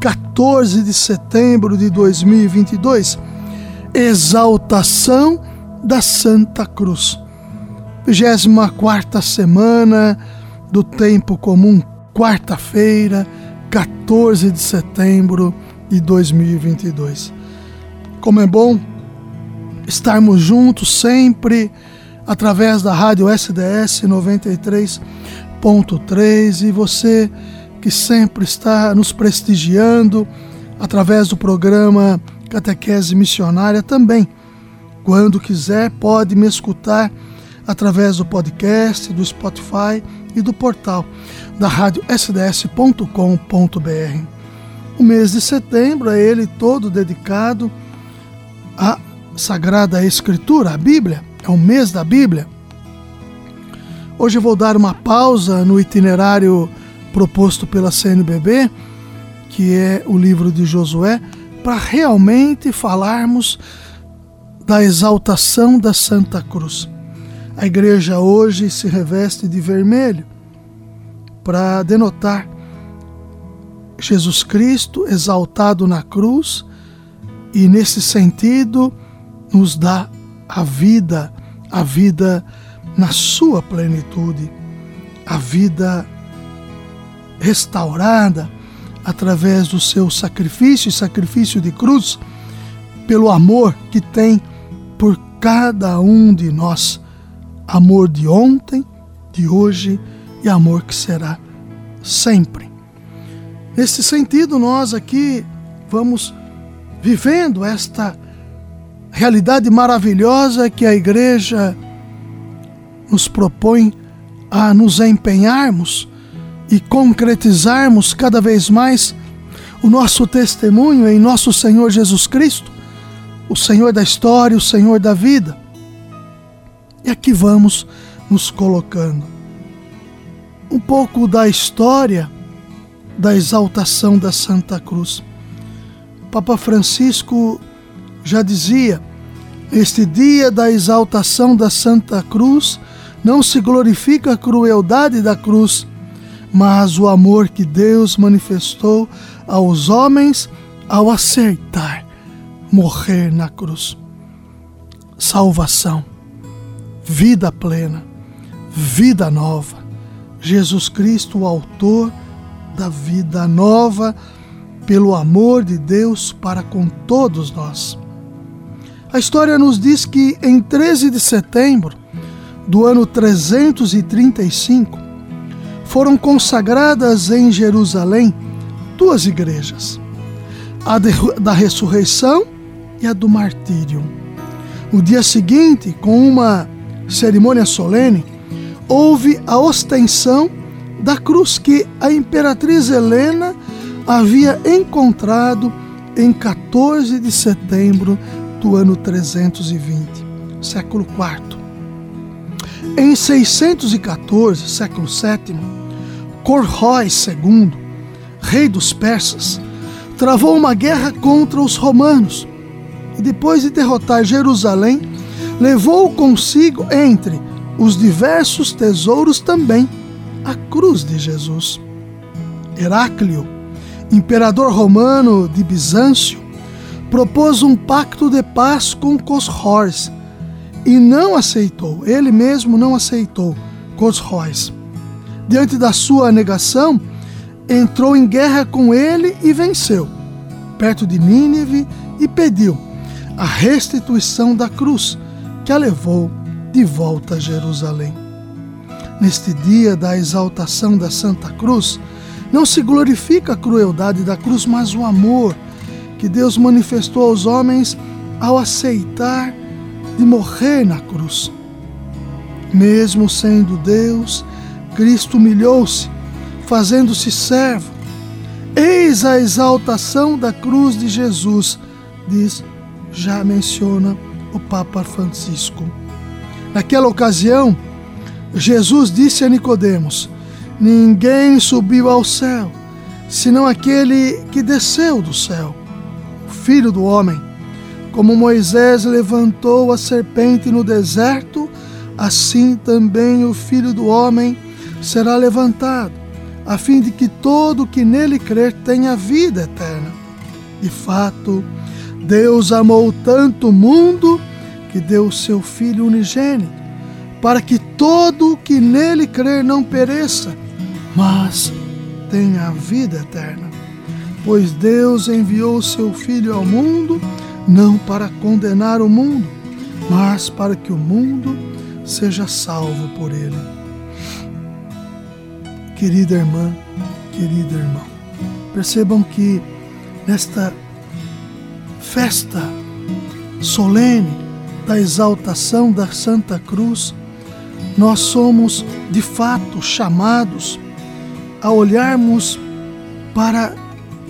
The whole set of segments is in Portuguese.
14 de setembro de 2022. Exaltação da Santa Cruz. 24 semana do tempo comum, quarta-feira, 14 de setembro de 2022. Como é bom estarmos juntos sempre através da rádio SDS 93.3 e você que sempre está nos prestigiando através do programa Catequese Missionária também. Quando quiser, pode me escutar através do podcast, do Spotify e do portal da rádio sds.com.br. O mês de setembro é ele todo dedicado à Sagrada Escritura, a Bíblia, é o mês da Bíblia. Hoje eu vou dar uma pausa no itinerário proposto pela CNBB, que é o livro de Josué, para realmente falarmos da exaltação da Santa Cruz. A igreja hoje se reveste de vermelho para denotar Jesus Cristo exaltado na cruz e, nesse sentido, nos dá a vida, a vida na sua plenitude, a vida restaurada através do seu sacrifício e sacrifício de cruz, pelo amor que tem por cada um de nós. Amor de ontem, de hoje e amor que será sempre. Nesse sentido, nós aqui vamos vivendo esta realidade maravilhosa que a igreja nos propõe a nos empenharmos e concretizarmos cada vez mais o nosso testemunho em nosso Senhor Jesus Cristo, o Senhor da história, o Senhor da vida. E aqui vamos nos colocando. Um pouco da história da exaltação da Santa Cruz. Papa Francisco já dizia: Neste dia da exaltação da Santa Cruz, não se glorifica a crueldade da cruz, mas o amor que Deus manifestou aos homens ao aceitar morrer na cruz. Salvação, vida plena, vida nova. Jesus Cristo, o autor da vida nova, pelo amor de Deus para com todos nós. A história nos diz que em 13 de setembro do ano 335, foram consagradas em Jerusalém duas igrejas, a de, da ressurreição e a do martírio. No dia seguinte, com uma cerimônia solene, houve a ostensão da cruz que a imperatriz Helena havia encontrado em 14 de setembro do ano 320, século IV. Em 614, século VII, Corróis II, rei dos persas, travou uma guerra contra os romanos e, depois de derrotar Jerusalém, levou consigo entre os diversos tesouros também a cruz de Jesus. Heráclio, imperador romano de Bizâncio, propôs um pacto de paz com Cosróis e não aceitou, ele mesmo não aceitou Cosróis diante da sua negação, entrou em guerra com ele e venceu, perto de Nínive, e pediu a restituição da cruz, que a levou de volta a Jerusalém. Neste dia da exaltação da Santa Cruz, não se glorifica a crueldade da cruz, mas o amor que Deus manifestou aos homens ao aceitar de morrer na cruz. Mesmo sendo Deus, Cristo humilhou-se, fazendo-se servo. Eis a exaltação da cruz de Jesus, diz já menciona o Papa Francisco. Naquela ocasião, Jesus disse a Nicodemos: Ninguém subiu ao céu, senão aquele que desceu do céu, o Filho do homem. Como Moisés levantou a serpente no deserto, assim também o Filho do homem será levantado, a fim de que todo que nele crer tenha vida eterna. De fato, Deus amou tanto o mundo que deu o seu Filho unigênito, para que todo o que nele crer não pereça, mas tenha vida eterna. Pois Deus enviou o seu Filho ao mundo, não para condenar o mundo, mas para que o mundo seja salvo por ele. Querida irmã, querido irmão, percebam que nesta festa solene da exaltação da Santa Cruz, nós somos de fato chamados a olharmos para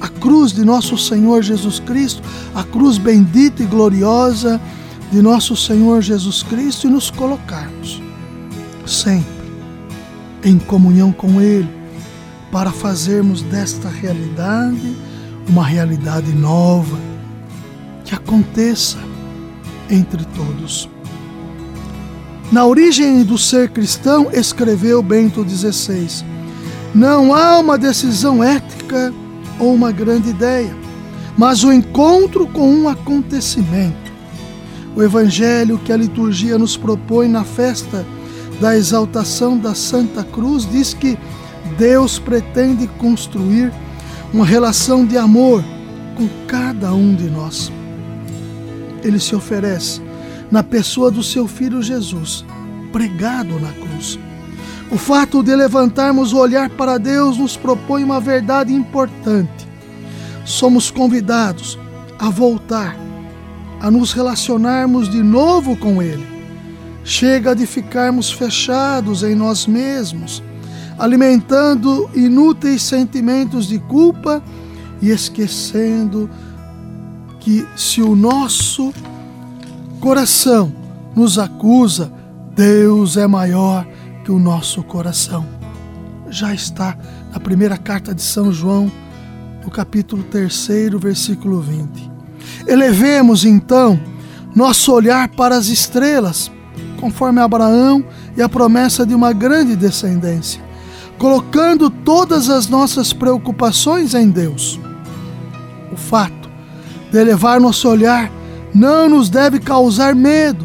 a cruz de nosso Senhor Jesus Cristo, a cruz bendita e gloriosa de nosso Senhor Jesus Cristo e nos colocarmos sempre em comunhão com Ele, para fazermos desta realidade uma realidade nova, que aconteça entre todos. Na origem do ser cristão, escreveu Bento XVI, não há uma decisão ética ou uma grande ideia, mas o encontro com um acontecimento. O evangelho que a liturgia nos propõe na festa da exaltação da Santa Cruz diz que Deus pretende construir uma relação de amor com cada um de nós. Ele se oferece na pessoa do seu filho Jesus, pregado na cruz. O fato de levantarmos o olhar para Deus nos propõe uma verdade importante. Somos convidados a voltar, a nos relacionarmos de novo com Ele. Chega de ficarmos fechados em nós mesmos, alimentando inúteis sentimentos de culpa e esquecendo que se o nosso coração nos acusa, Deus é maior que o nosso coração. Já está na primeira carta de São João, no capítulo 3, versículo 20. Elevemos então nosso olhar para as estrelas, conforme Abraão e a promessa de uma grande descendência, colocando todas as nossas preocupações em Deus. O fato de elevar nosso olhar não nos deve causar medo,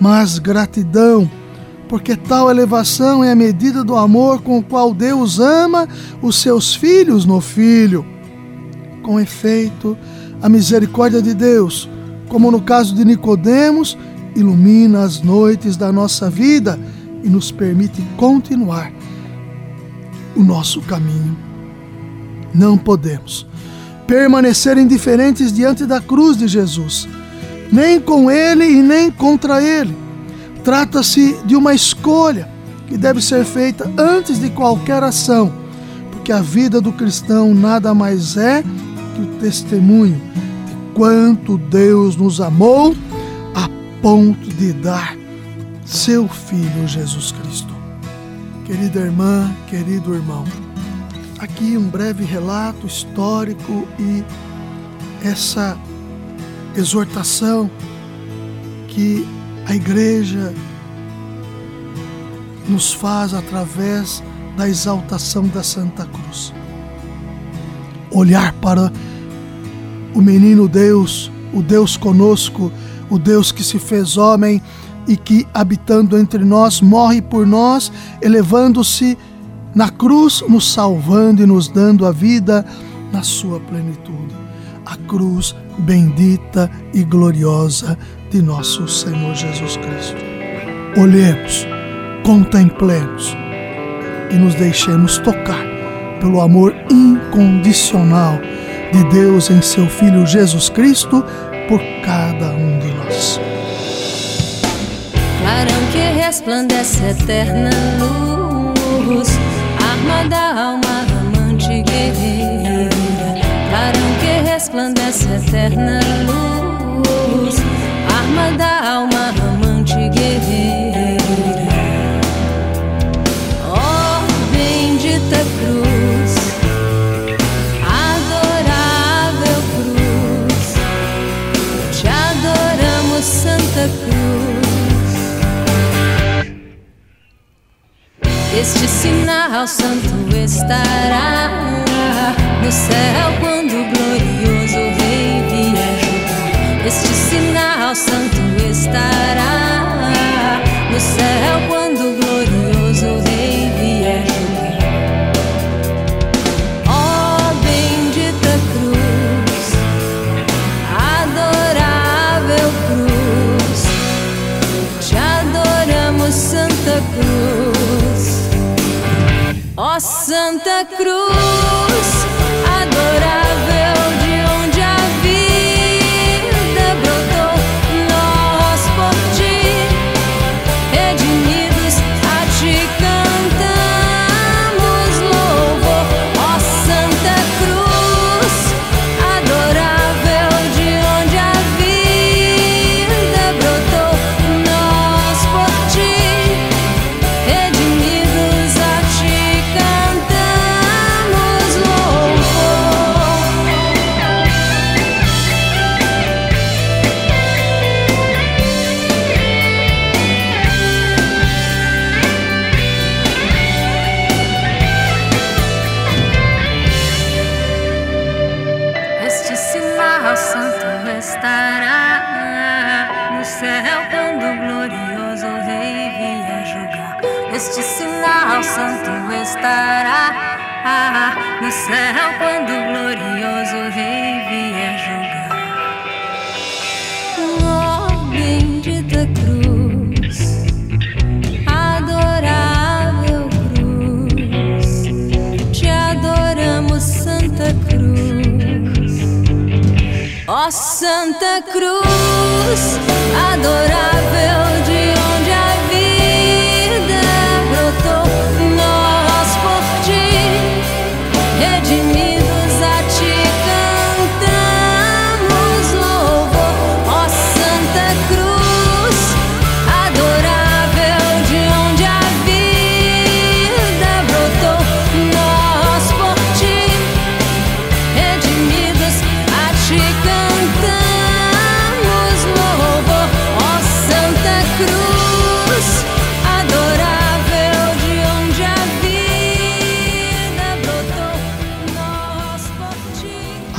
mas gratidão, porque tal elevação é a medida do amor com o qual Deus ama os seus filhos no Filho. Com efeito, a misericórdia de Deus, como no caso de Nicodemos, ilumina as noites da nossa vida e nos permite continuar o nosso caminho. Não podemos permanecer indiferentes diante da cruz de Jesus nem com ele e nem contra ele. Trata-se de uma escolha que deve ser feita antes de qualquer ação, porque a vida do cristão nada mais é que o testemunho de quanto Deus nos amou ponto de dar seu Filho Jesus Cristo. Querida irmã, querido irmão, aqui um breve relato histórico e essa exortação que a igreja nos faz através da exaltação da Santa Cruz. Olhar para o menino Deus, o Deus conosco, o Deus que se fez homem e que, habitando entre nós, morre por nós, elevando-se na cruz, nos salvando e nos dando a vida na sua plenitude. A cruz bendita e gloriosa de nosso Senhor Jesus Cristo. Olhemos, contemplemos e nos deixemos tocar pelo amor incondicional de Deus em seu Filho Jesus Cristo por cada um de nós. Clarão que resplandece eterna luz, arma da alma amante guerreira. Clarão que resplandece eterna luz arma da alma amante Este sinal santo estará no céu quando o glorioso Rei vier. Este sinal santo estará no céu quando Santa Cruz, sinal santo estará no céu quando o glorioso Rei vier julgar. Oh, bendita cruz, adorável cruz, te adoramos, Santa Cruz. Ó Santa Cruz, adorável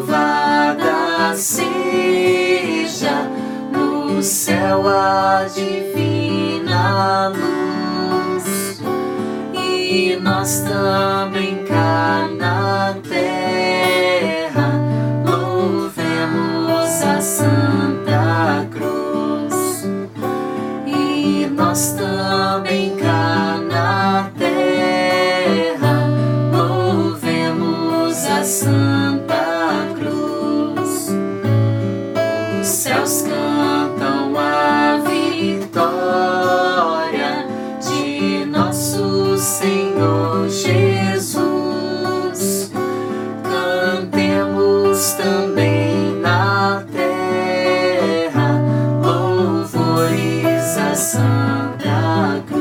Louvada seja no céu a divina luz, e nós também cá na terra louvemos a Santa Cruz, e nós também cá な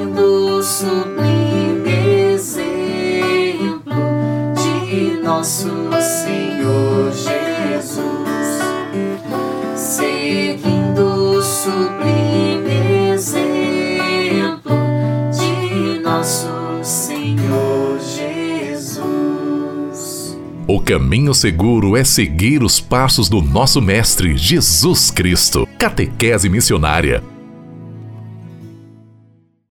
Seguindo o sublime exemplo de nosso Senhor Jesus, seguindo o sublime exemplo de nosso Senhor Jesus. O caminho seguro é seguir os passos do nosso Mestre Jesus Cristo. Catequese Missionária